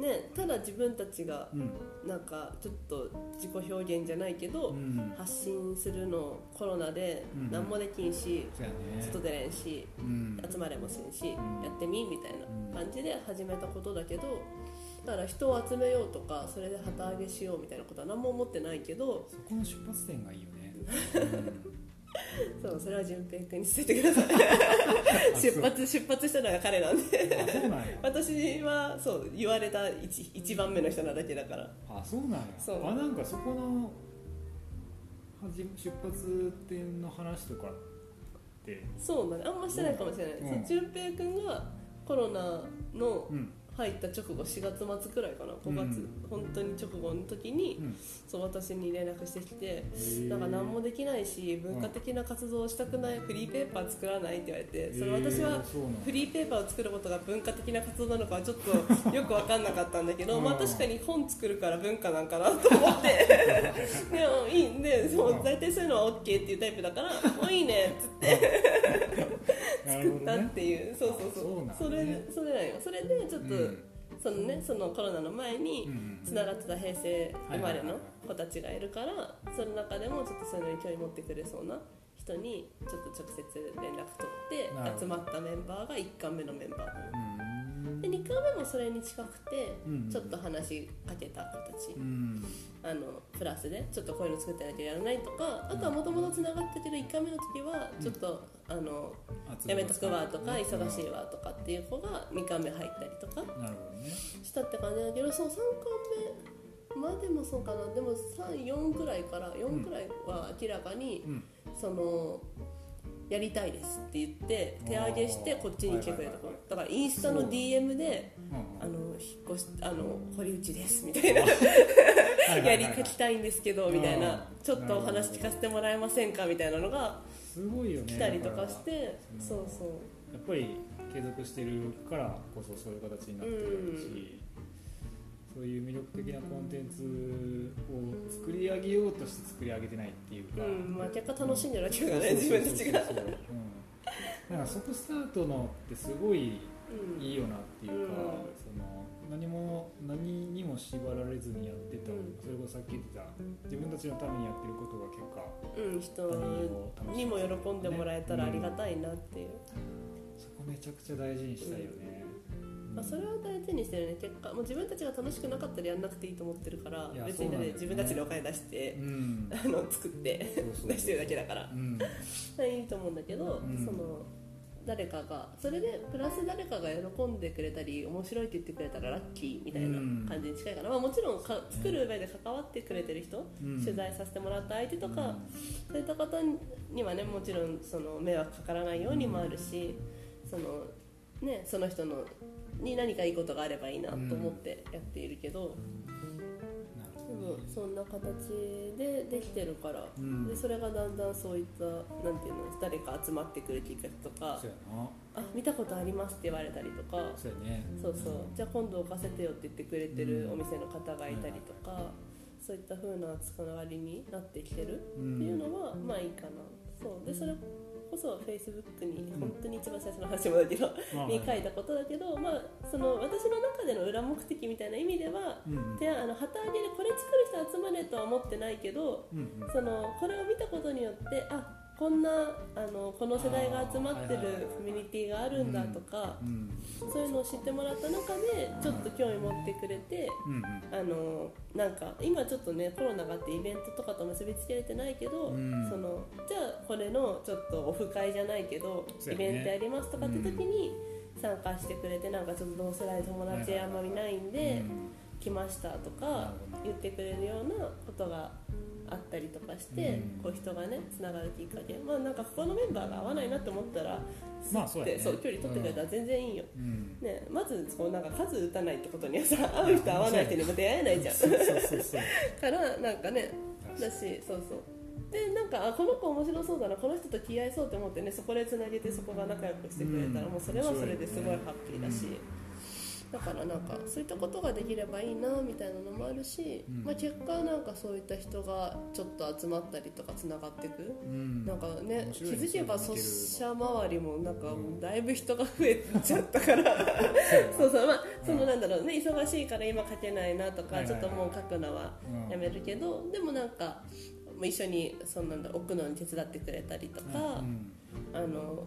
ねただ自分たちがうん。なんかちょっと自己表現じゃないけど、うん。発信するのコロナでうん。何もできんし、そうやね。外出れんしうん。集まれもせんし、ん。やってみみたいな感じで始めたことだけどだから人を集めようとかそれで旗揚げしようみたいなことは何も思ってないけどそこの出発点がいいよね、そうそれは淳平君に伝えてください。出発出発したのが彼なんで。なんや。私はそう言われた 1, 一番目の人なだけだから。あそうなんや。そう。あなんかそこのはじ出発点の話とかってそうだねあんまして。ないかもしれない、うんそう淳平君がコロナのうん入った直後4月末くらいかな5月、うん。本当に直後の時に、うん。そう私に連絡してきてなんか何もできないし文化的な活動をしたくないフリーペーパー作らないって言われてそれ私はフリーペーパーを作ることが文化的な活動なのかはちょっと よく分かんなかったんだけど、うん。まあ確かに本作るから文化なんかなと思って。でもいいんでそううん。大体そういうのは OK っていうタイプだから「もういいね」っつって作ったっていう。そうそうそう。そうそれねそれなんよ。それでちょっと、うんそのねそのコロナの前につながってた平成生まれの子たちがいるからその中でもちょっとそういうのに興味持ってくれそうな人にちょっと直接連絡取って集まったメンバーが1巻目のメンバーなのうんで2巻目もそれに近くてうんちょっと話しかけた子たちうん。あのプラスでちょっとこういうの作ってなきゃやらないとかあとはもともとつながっててる1回目の時はちょっと、あのやめとくわとか忙しいわとかっていう子が2回目入ったりとかしたって感じだけどそう3巻目までもそうかな。でも34くらいから4くらいは明らかに、うん。そのやりたいですって言って手挙げしてこっちに来てくれた子。だからインスタの DM でうんあの引っ越しあの堀内ですみたいな。やり書きたいんですけどみたいな。うん。ちょっとお話聞かせてもらえませんかみたいなのがすごいよね来たりとかしてそうそう。やっぱり継続してるからこそそういう形になってるし、そういう魅力的なコンテンツを作り上げようとして作り上げてないっていうか、うんまあ結果楽しんでるわけそうだね。自分たちがそうそう。そううん、なんかそこスタートのってすごいうんいいよなっていうか、うん。その何も何にも縛られずにやってた、うん。それこそさっき言ってた自分たちのためにやってることが結果うん人にも喜んでもらえたらありがたいなっていう、そこめちゃくちゃ大事にしたいよね、まあ、それは大事にしてるね。結果もう自分たちが楽しくなかったらやんなくていいと思ってるから別にね自分たちでお金出してう、ん。あの作って 出してるだけだから。うん。いいと思うんだけど、うん。その誰かがそれでプラス誰かが喜んでくれたり面白いって言ってくれたらラッキーみたいな感じに近いかな、まあ、もちろんか作る上で関わってくれてる人、うん。取材させてもらった相手とか、そういった方にはねもちろんその迷惑かからないようにもあるし、そのね、その人のに何かいいことがあればいいなと思ってやっているけど、でもそんな形でできてるから、うん。でそれがだんだんそういったなんていうの誰か集まってくるきっかけとかあ見たことありますって言われたりとかそうやね。そうそう。じゃあ今度置かせてよって言ってくれてるお店の方がいたりとか、そういった風なつながりになってきてるっていうのは、まあいいかな。そう。でそれこそ Facebook に本当に一番最初の話もだけど、まあに書いたことだけど、まあ、その私の中での裏目的みたいな意味では、うんあの旗揚げでこれ作る人集まれとは思ってないけどうんうん。そのこれを見たことによってあこんなあのこの世代が集まってるコミュニティがあるんだとか、うんそういうのを知ってもらった中でちょっと興味持ってくれて。うんうん。あのなんか今ちょっとねコロナがあってイベントとかと結びつけれてないけど、うん。そのじゃあこれのちょっとオフ会じゃないけど、ね。イベントやりますとかって時に参加してくれてなんかちょっと同世代友達あんまりないんで、来ましたとなか言ってくれるようなことがあったりとかして、うん。こう人がねつながるきっかけ。まあなんかここのメンバーが合わないなって思ったらまあそうやね。でそう距離取ってくれたら全然いいよ、うん。ね、まずこうなんか数打たないってことにはさ会う人会わない人にも出会えないじゃん。からなんかねだしそうそう。でなんかあこの子面白そうだなこの人と気合いそうって思ってねそこでつなげてそこが仲良くしてくれたら、うん。もうそれはそれですごいハッピーだし、だからなんかそういったことができればいいなみたいなのもあるし、うん。まあ、結果なんかそういった人がちょっと集まったりとかつながっていく。うん。なんかね気づけばそうソいうの見てる。のシャ周りもなんかだいぶ人が増えちゃったから。そうそうまあそのなんだろうね忙しいから今書けないなとかちょっともう書くのはうん。やめるけどでもなんか一緒にそんなんだ置くのに手伝ってくれたりとかうん。あの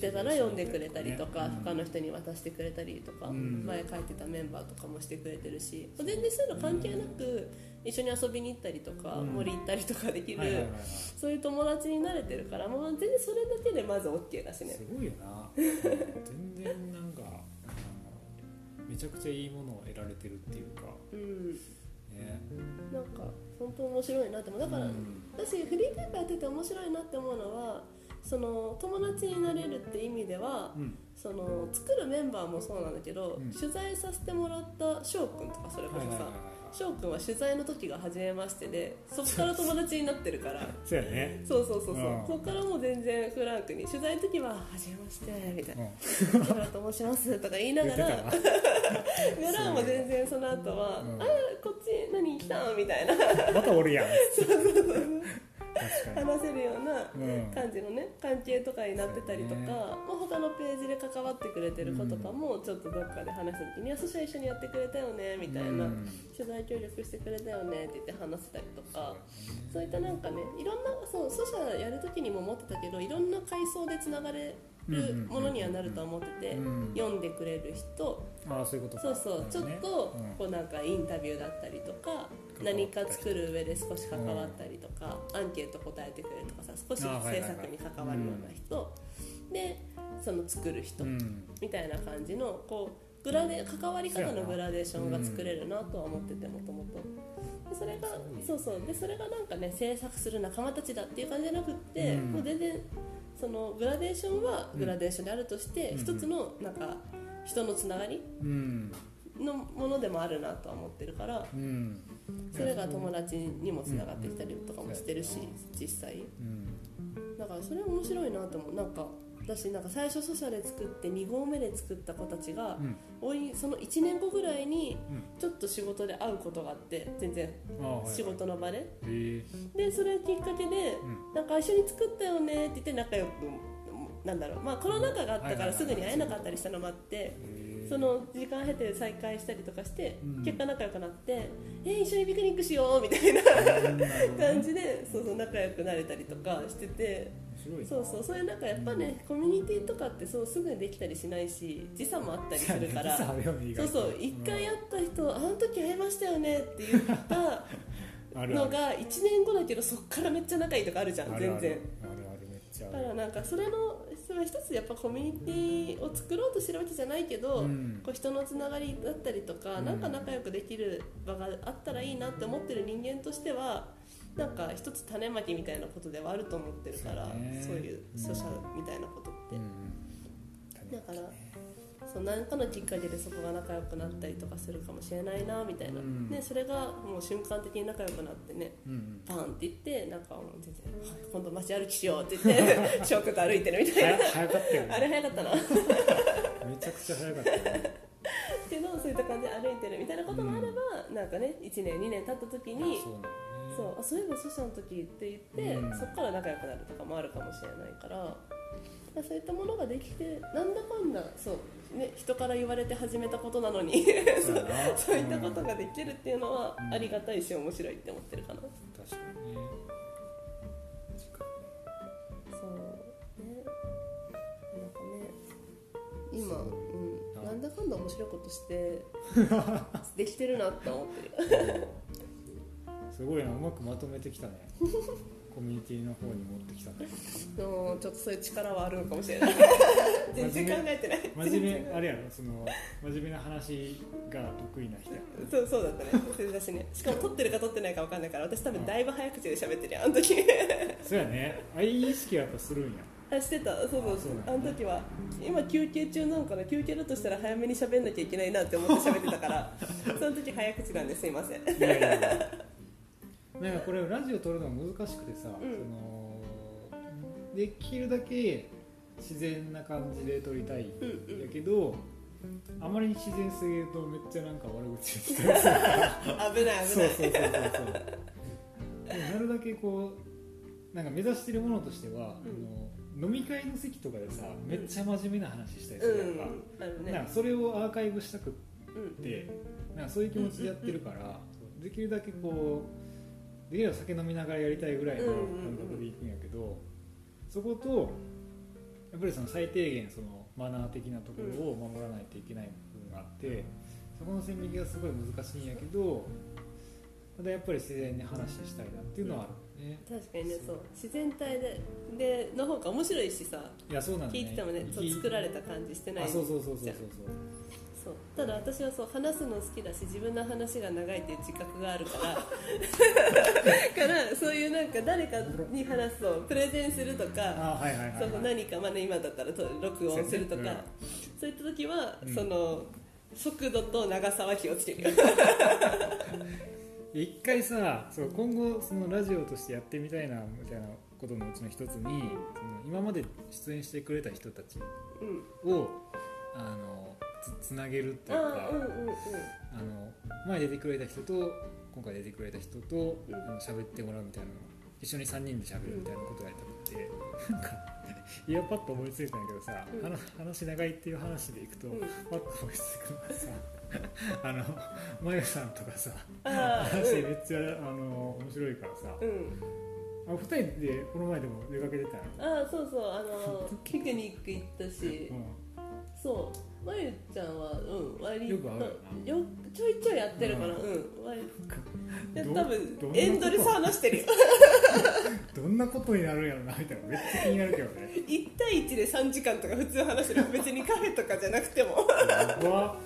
出たら読んでくれたりとかうん。他の人に渡してくれたりとかうん。前書いてたメンバーとかもしてくれてるし全然そういうの関係なく一緒に遊びに行ったりとかうん。森行ったりとかできるはいはいはいはい。そういう友達になれてるからもう全然それだけでまず OK だしね。すごいよな。全然なんかめちゃくちゃいいものを得られてるっていうか。うん。ね。なんか本当面白いなって思う。だから、うん。私フリーペーパーやってて面白いなって思うのはその友達になれるって意味では、うん。その作るメンバーもそうなんだけど、うん。取材させてもらった翔くんとかそれこそさ翔くんは取材の時が初めましてでそこから友達になってるから。そうやね。そうそうそうそう、うん。ここからもう全然フランクに取材の時は「初めまして」みたいな。うん「木村と申します」とか言いながら言ってたな裏 も全然その後は「うんあこっち何来たん?」みたいな。またおるやん。確かに話せるようなうん感じのね関係とかになってたりとか、ねまあ、他のページで関わってくれてる子とかもちょっとどっかで話した時に「いやそしたら一緒にやってくれたよね」みたいな、うん。取材協力してくれたよねって言って話せたりとかそういったなんかねいろんなそうソシャやる時にも思ってたけどいろんな階層でつながれるものにはなると思ってて、うん。読んでくれる人。ああそういうことか。そうそう、ちょっねとうん。こうなんかインタビューだったりとか何か作る上で少し関わったりとか、アンケート答えてくれるとかさ少し制作に関わるような人、でその作る人うん。みたいな感じのこうグラデ関わり方のグラデーションが作れるなとは思っててもともと。でそれがそうそう。でそれがなんかね制作する仲間たちだっていう感じじゃなくって、うん。もう全然そのグラデーションはグラデーションであるとして、うん。一つのなんか人のつながりうん。のものでもあるなとは思ってるからうんそれが友達にもつながってきたりとかもしてるし実際。うん。だからそれ面白いなと思う。なんか私なんか最初ソシャで作って2合目で作った子たちが、うん。おいその1年後ぐらいにうん。ちょっと仕事で会うことがあって全然。仕事の場で。へえ。でそれきっかけで、うん。なんか一緒に作ったよねって言って仲良くなんだろう。まあコロナ禍があったからすぐに会えなかったりしたのもあってその時間経て再会したりとかして、うん。結果仲良くなって「え一緒にピクニックしよう」みたいな感じでそうそう仲良くなれたりとかしててそうそうそういうなんかやっぱね、コミュニティとかってそうすぐにできたりしないし時差もあったりするからそうそう一回会った人、あの時会いましたよねって言った のが1年後だけどそっからめっちゃ仲いいとかあるじゃん全然。だからなんかそれのそれ一つやっぱコミュニティを作ろうとしてるわけじゃないけど、うん。こう人のつながりだったりとか、うん。なんか仲良くできる場があったらいいなって思ってる人間としてはなんか一つ種まきみたいなことではあると思ってるからそういうソシャルみたいなことって、うんだからそう何かのきっかけでそこが仲良くなったりとかするかもしれないなみたいな、うん。でそれがもう瞬間的に仲良くなってねうんパンって言ってなんかもう全然「はい。今度街歩きしよう」って言って ショックと歩いてるみたいな。早早かったよね。あれ早かったな。めちゃくちゃ早かったよね。けどそういういった感じで歩いてるみたいなこともあれば、なんかね1年2年経った時にそうあそういえばソシャの時って言って、うん。そこから仲良くなるとかもあるかもしれないからそういったものができてなんだかんだそう、ね、人から言われて始めたことなのに そういったことができるっていうのはうん。ありがたいし面白いって思ってるかな。確かにね。そうね。なんかね今、う。ん、なんだかんだ面白いことして できてるなって思ってる。すごいなうまくまとめてきたねコミュニティの方に持ってきたね。うんちょっとそういう力はあるのかもしれない。全然考えてない。真面目あれやろその真面目な話が得意な人。やそうそうだったね。それだしね。しかも撮ってるか撮ってないか分かんないから私多分だいぶ早口で喋ってるやんあの時。そうやね。あいい意識はやっぱするんや。あしてた。そうそう。あの時は今休憩中なのかな休憩だとしたら早めに喋んなきゃいけないなって思って喋ってたからその時早口なんですいません。いやいやいやなんかこれラジオ撮るの難しくてさ、うん。そのできるだけ自然な感じで撮りたいんうんうん。だけど、あまりに自然すぎるとめっちゃなんか悪口言ってたり 危ない危ない。そうそうそうそうなるだけこうなんか目指してるものとしては、あの飲み会の席とかでさめっちゃ真面目な話したりするやんか,、うん。あるね。なんかそれをアーカイブしたくっうん。てなんかそういう気持ちでやってるから、できるだけこうできれば酒飲みながらやりたいぐらいのうんうんうん。感覚でいくんやけど、そことやっぱりその最低限そのマナー的なところを守らないといけない部分があってそこの線引きがすごい難しいんやけどただやっぱり自然に話したいなっていうのはあるね、確かにねそう。自然体ででの方が面白いしさ。いやそうなんだね。聞いててもね。そう作られた感じしてないあそうそうそうそうそうそうそう。ただ私はそう話すの好きだし自分の話が長いっていう自覚があるから。からそういうなんか誰かに話すとプレゼンするとか何か、まあね、今だったらと録音するとか。そうやねそういった時は、うん。その速度と長さは気をつける。よ 一回さそう今後そのラジオとしてやってみたいなみたいなことのうちの一つにその今まで出演してくれた人たちうん。をあのつつなげるっていうかあうんうんうん。あの前出てくれた人と今回出てくれた人とうん。あの喋ってもらうみたいなの一緒に3人で喋るみたいなことをやりたくて、なんか いやパッと思いついたんだけどさ、うん。話話長いっていう話でいくと、うん。パッと思いつくのがさ あのまゆさんとかさ話めっちゃあの面白いからさ、うん、うんあ2人でこの前でも出かけてたあそうそうあの ピクニック行ったし。うん。そうまゆちゃんはうん割とよく会うよよちょいちょいやってるかな。ううんん、割でど多どん分なエンドレス話してるよ。どんなことになるんやろなみたいな。めっちゃ気になるけどね。1対1で3時間とか普通話してる。別にカフェとかじゃなくても。やば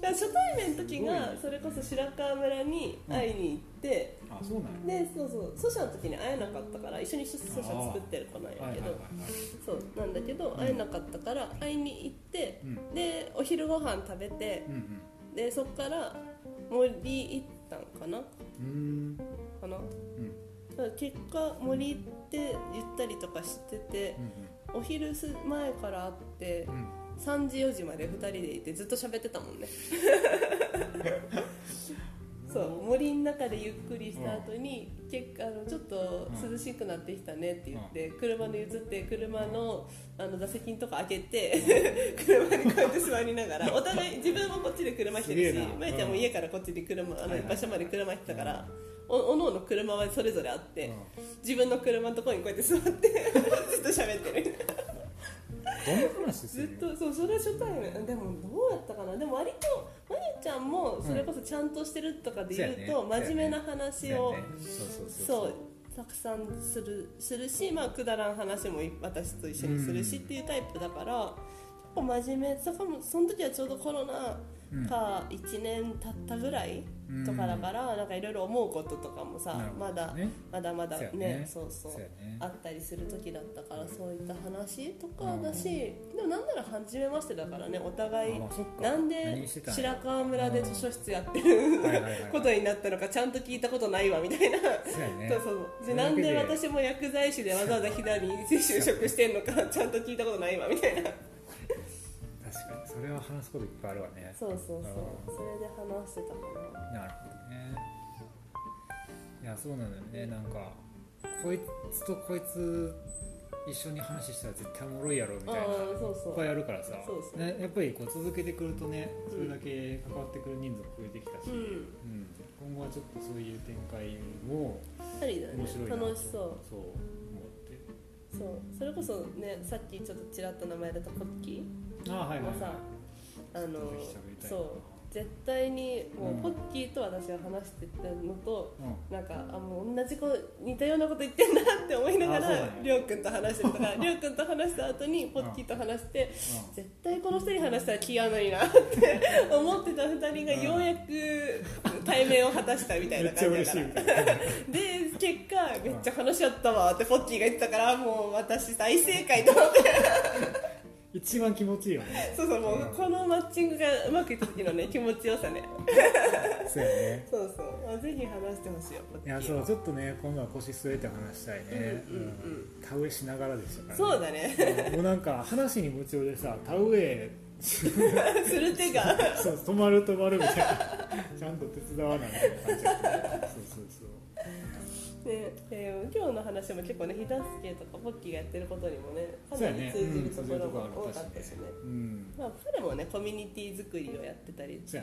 だから初対面の時がそれこそ白川村に会いに行って、あそうなんや。でそうそうソシャの時に会えなかったから一緒にソシャ作ってる子なんやけど、はいはいはいはい。そうなんだけど会えなかったから会いに行ってうん。でお昼ご飯食べてうんでそっから森行ったんかな？うん。かな？うん。だから結果森行ってゆったりとかしててうんお昼す前から会ってうんうん3時4時まで2人でいてずっと喋ってたもんね。そう森の中でゆっくりした後に結構あのちょっと涼しくなってきたねって言って車で譲って車のあの座席のとこ開けて 車にこうやって座りながらお互い自分もこっちで車来てるしすげえな。まゆちゃんも家からこっちで車あの場所まで車来てたからおおのおの車はそれぞれあって自分の車のところにこうやって座って ずっと喋ってるどんな話すずっるとそうそれは初対面。でもどうやったかな？でも割とまゆちゃんもそれこそちゃんとしてるとかで言うと、そうやね真面目な話を、そうやね。そうたくさんするするし、まあ、くだらん話も私と一緒にするしっていうタイプだから、結構真面目。そこもその時はちょうどコロナか1年経ったぐらいとかだから、なんかいろいろ思うこととかもさ、まだね。まだまだねそうそうあったりする時だったからそういった話とかだし、でもなんなら初めましてだからねお互いなんで白川村で図書室やってるはいことになったのかちゃんと聞いたことないわみたいな。そうそうでなんで私も薬剤師でわざわざ左に就職してんのかちゃんと聞いたことないわみたいな確かにそそれは話すこといっぱいあるわね。そうそうそう。あそれで話してたかななるほどね。いやそうなんだよね。なんかこいつとこいつ一緒に話したら絶対おもろいやろみたいな。そうそいっぱういあるからさ。ね、やっぱりこう続けてくるとねそれだけ関わってくる人数も増えてきたし、うん。うん。今後はちょっとそういう展開も面白いなと。楽しそう。そう思って。そう。それこそねさっきちょっとちらっと名前出たポッキーもさあのそう絶対にもうん。うポッキーと私は話してたのと、うん。なんかあもう同じ子似たようなこと言ってんなって思いながらりょうくんと話してるとか りょうくんと話した後にポッキーと話して絶対この人に話したら気合うのになって思ってた2人がようやく対面を果たしたみたいな感じで結果めっちゃ話し合ったわってポッキーが言ってたからもう私大正解と思って一番気持ちいいよね。そうそうもうこのマッチングがうまくいった時のね 気持ちよさね。そうやね。そうそう。あぜひ話してほしいよポッキーは。いやそうちょっとね今度は腰据えて話したいね、うんうんうん田植えしながらでしたから、そうだね。もうなんか話に夢中でさ田植え する手が。そう止まる止まるみたいな。ちゃんと手伝わないみたいな感じだったね。そうそうそうねえー今日の話も結構ね日助けとかポッキーがやってることにもねかなり通じるところも多るかったしね。うんまあ彼もねコミュニティ作りをやってたりする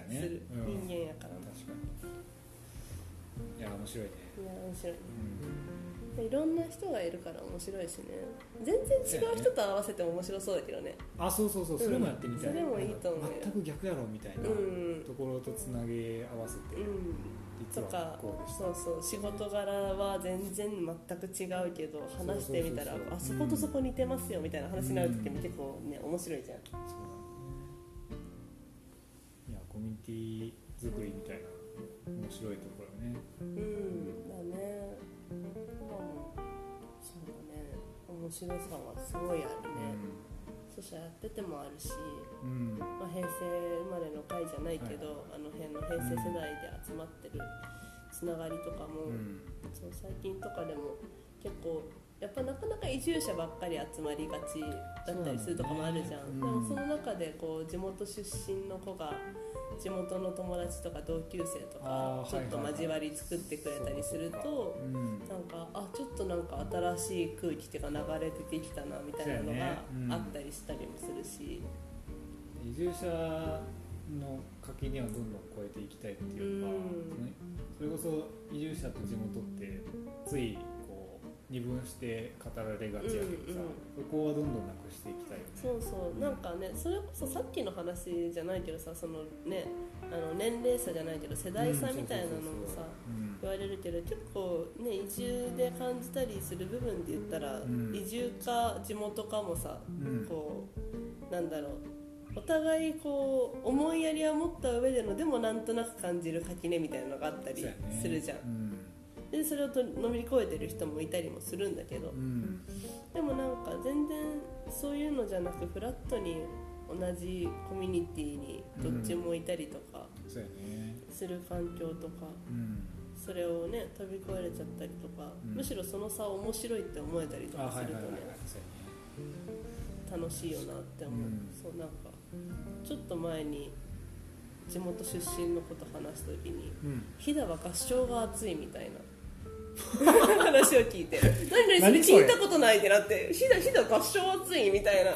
うん人間やから。な、確かに。いや面白いね。いや面白い。うん。でいろんな人がいるから面白いしね。全然違う人と合わせても面白そうだけどね。あそうそうそう。それもやってみたい、それもいいと思うよ。全く逆やろみたいなうん。ところとつなげ合わせて、うんとかそうそう仕事柄は全然全く違うけど話してみたらあそことそこ似てますよみたいな話になる時も結構ね面白いじゃん。そうだね。いやコミュニティ作りみたいな面白いところね。うんだね。まあそうだね。面白さはすごいあるね、そしたらやっててもあるし、うん、うんまあ、平成生まれの会じゃないけど、あの辺の平成世代で集まってるつながりとかも、うん。そう最近とかでも結構やっぱなかなか移住者ばっかり集まりがちだったりするとかもあるじゃん。でもその中でこう地元出身の子が地元の友達とか同級生とかちょっと交わり作ってくれたりすると、うん。なんかあちょっとなんか新しい空気っていうか流れ出てきたなみたいなのがあったりしたりもするし、移住者の垣根をどんどん越えていきたいっていうか、うん。それこそ移住者と地元ってつい二分して語られがちやけどさ、うんうん。そこはどんどんなくしていきたいよね。そうそうなんかねそれこそさっきの話じゃないけどさそのねあの年齢差じゃないけど世代差みたいなのもさ、うん。言われるけど結構ね移住で感じたりする部分で言ったら、ん。移住か地元かもさ、うん。こうなんだろう。お互いこう思いやりは持った上でのでもなんとなく感じる垣根みたいなのがあったりするじゃん、うんでそれをと乗り越えてる人もいたりもするんだけど、うん。でもなんか全然そういうのじゃなくフラットに同じコミュニティにどっちもいたりとかする環境とか、うん。それをね飛び越えれちゃったりとか、うん。むしろその差を面白いって思えたりとあかするとね楽しいよなって思う、うん。そうなんかちょっと前に地元出身のこと話す時にうん。飛騨は合唱が熱いみたいな話を聞いて。何それ？聞いたことないってなって。飛騨飛騨合唱熱いみたいな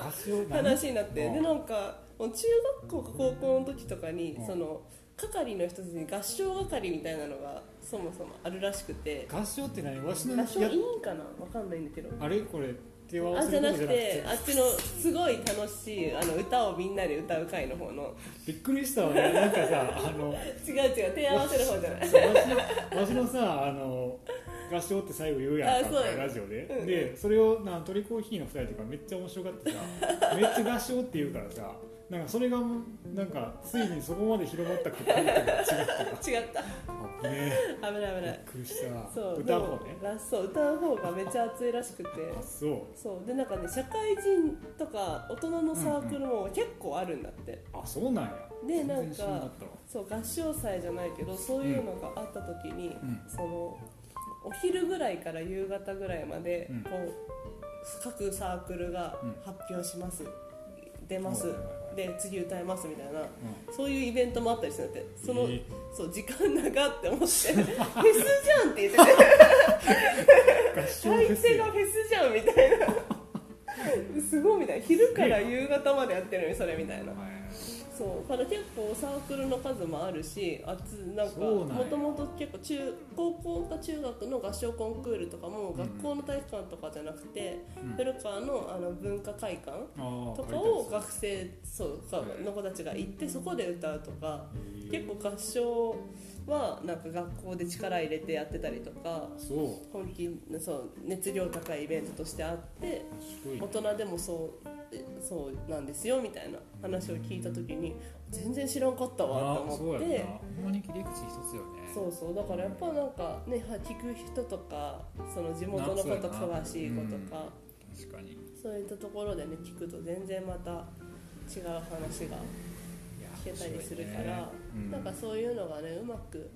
話になって。うんでなんかもう中学校か高校の時とかにうん。その係の人たちに合唱係みたいなのがそもそもあるらしくて。合唱って何？わしの合唱やいいんかな？わかんないんだけど。あれ？これ手を合わあじゃなくせることじゃなくててあっちのすごい楽しいあの歌をみんなで歌う会の方の。びっくりしたわね。なんかさあの 違う違う手合わせる方じゃない。わしのわしのさあの合唱って最後言うやん。かラジオで、うん。でそれをなトリコーヒーの2人とかめっちゃ面白がってさめっちゃ合唱って言うからさなんかそれがなんかついにそこまで広まったくくりって違った 違った。あね危ない危びっないくりした。そう歌う方ね。そう歌う方がめっちゃ熱いらしくて。あそう。そう。でなんかね社会人とか大人のサークルも結構あるんだって、あそうなんや。でなんかそう合唱祭じゃないけどそういうのがあった時に、ん。そのお昼ぐらいから夕方ぐらいまで、うん。こう各サークルがうん発表します、出ます、で次歌いますみたいな。うそういうイベントもあったりするんだって。その、えー。そう時間長って思って。フェスじゃんって言って。て相手がフェスじゃんみたいな。すごいみたいな。昼から夕方までやってるのにそれみたいなそうから結構サークルの数もあるしあつなんかもともと結構中高校か中学の合唱コンクールとかもん学校の体育館とかじゃなくて、うん。古川のあの文化会館あとかを学生そうかの子たちが行ってそこで歌うとか結構合唱はなんか学校で力入れてやってたりとか本気そう熱量高いイベントとしてあって大人でもそうえそうなんですよみたいな話を聞いた時に全然知らんかったわとあそう思ってほんまに切り口一つよね。そうそう。だからやっぱなんかねは聞く人とかその地元のこと詳しい子とか確かに。そういったところでね聞くと全然また違う話が聞けたりするから、ね。うん。なんかそういうのがねうまく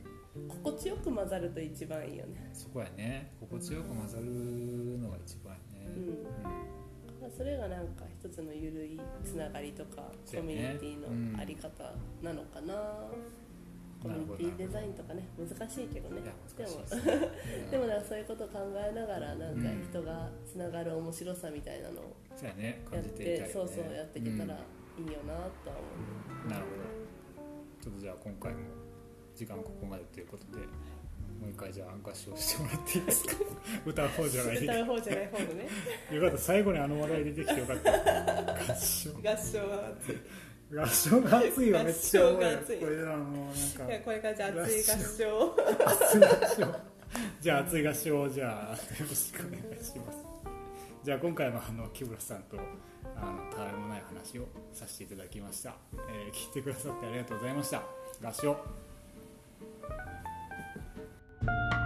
心地よく混ざると一番いいよね。そこやね。心地よく混ざるのが一番やねうん。それがなんか一つのゆるいつながりとかコミュニティのあり方なのかな、コミュニティデザインとかね難しいけどね。でも でもなんかそういうことを考えながらなんか人がつながる面白さみたいなのをやっていて、たいよね。そうそうやっていけたらいうん。いよなとは思なるほど。ちょっとじゃあ今回も時間ここまでということでもう一回じゃあ合唱してもらっていいですか？歌う方じゃなう、い。歌う方じゃない方のね。よかった最後にあの話題出てきてよかった。合唱。合唱。は熱い合唱が熱いわめっちゃ多い合唱が熱いこれらもうなんか。これからじゃあ熱い合唱熱い合唱。じゃあ熱い合唱をじゃあよろしくお願いします。じゃあ今回もあの木村さんとあのたわいもない話をさせていただきました、えー聞いてくださってありがとうございました。合唱 Thank you